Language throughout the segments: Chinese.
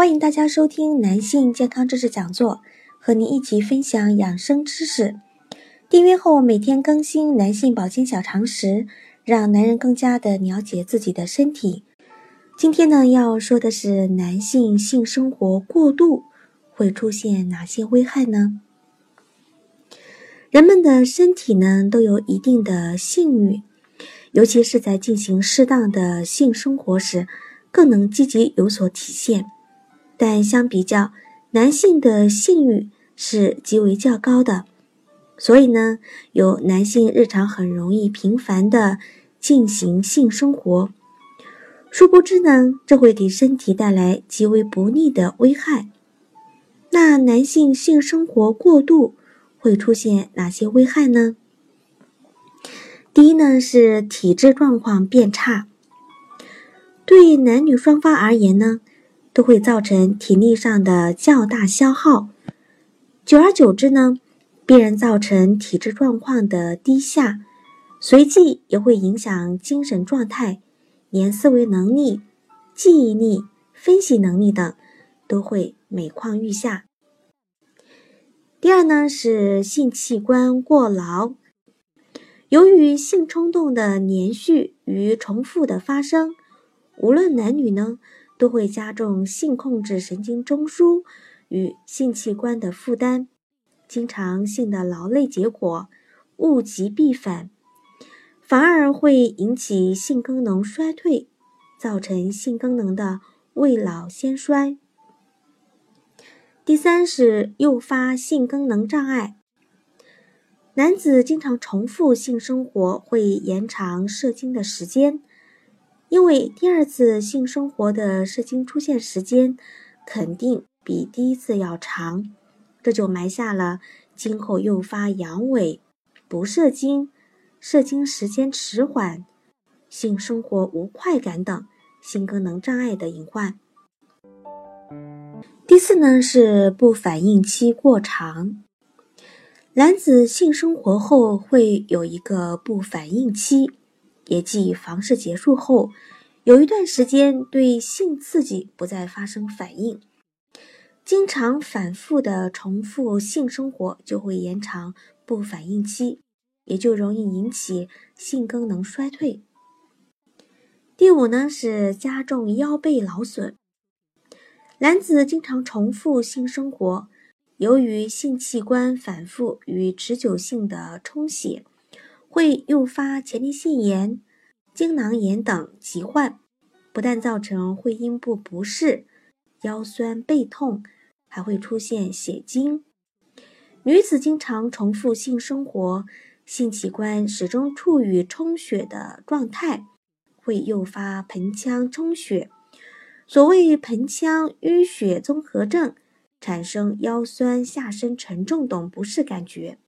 欢迎大家收听男性健康知识讲座，和您一起分享养生知识。订阅后每天更新男性保健小常识，让男人更加的了解自己的身体。今天呢，要说的是男性性生活过度会出现哪些危害呢？人们的身体呢都有一定的性欲，尤其是在进行适当的性生活时。更能积极有所体现，但相比较，男性的性欲是极为较高的，所以呢，有男性日常很容易频繁的进行性生活，殊不知呢，这会给身体带来极为不利的危害。那男性性生活过度会出现哪些危害呢？第一呢，是体质状况变差。对男女双方而言呢，都会造成体力上的较大消耗，久而久之呢，必然造成体质状况的低下，随即也会影响精神状态，连思维能力、记忆力、分析能力等都会每况愈下。第二呢，是性器官过劳，由于性冲动的连续与重复的发生。无论男女呢，都会加重性控制神经中枢与性器官的负担，经常性的劳累结果物极必反，反而会引起性功能衰退，造成性功能的未老先衰。第三是诱发性功能障碍，男子经常重复性生活会延长射精的时间。因为第二次性生活的射精出现时间肯定比第一次要长，这就埋下了今后诱发阳痿、不射精、射精时间迟缓、性生活无快感等性功能障碍的隐患。第四呢是不反应期过长，男子性生活后会有一个不反应期。也即房事结束后，有一段时间对性刺激不再发生反应，经常反复的重复性生活就会延长不反应期，也就容易引起性功能衰退。第五呢是加重腰背劳损，男子经常重复性生活，由于性器官反复与持久性的充血。会诱发前列腺炎、精囊炎等疾患，不但造成会阴部不适、腰酸背痛，还会出现血精。女子经常重复性生活，性器官始终处于充血的状态，会诱发盆腔充血，所谓盆腔淤血综合症，产生腰酸、下身沉重等不适感觉。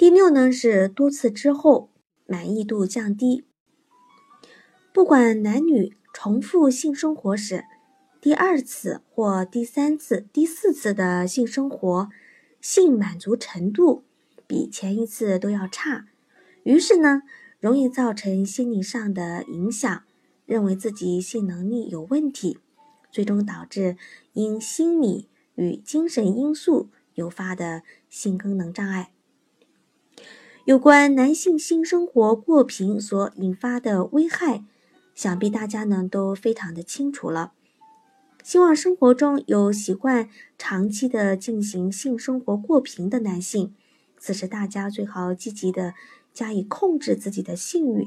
第六呢是多次之后满意度降低。不管男女重复性生活时，第二次或第三次、第四次的性生活性满足程度比前一次都要差，于是呢容易造成心理上的影响，认为自己性能力有问题，最终导致因心理与精神因素诱发的性功能障碍。有关男性性生活过频所引发的危害，想必大家呢都非常的清楚了。希望生活中有习惯长期的进行性生活过频的男性，此时大家最好积极的加以控制自己的性欲，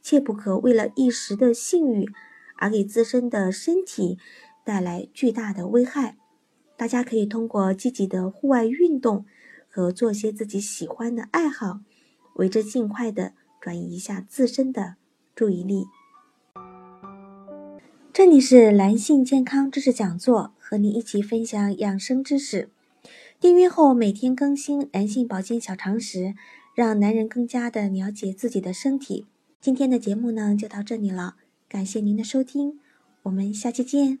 切不可为了一时的性欲而给自身的身体带来巨大的危害。大家可以通过积极的户外运动和做些自己喜欢的爱好。为之尽快的转移一下自身的注意力。这里是男性健康知识讲座，和你一起分享养生知识。订阅后每天更新男性保健小常识，让男人更加的了解自己的身体。今天的节目呢就到这里了，感谢您的收听，我们下期见。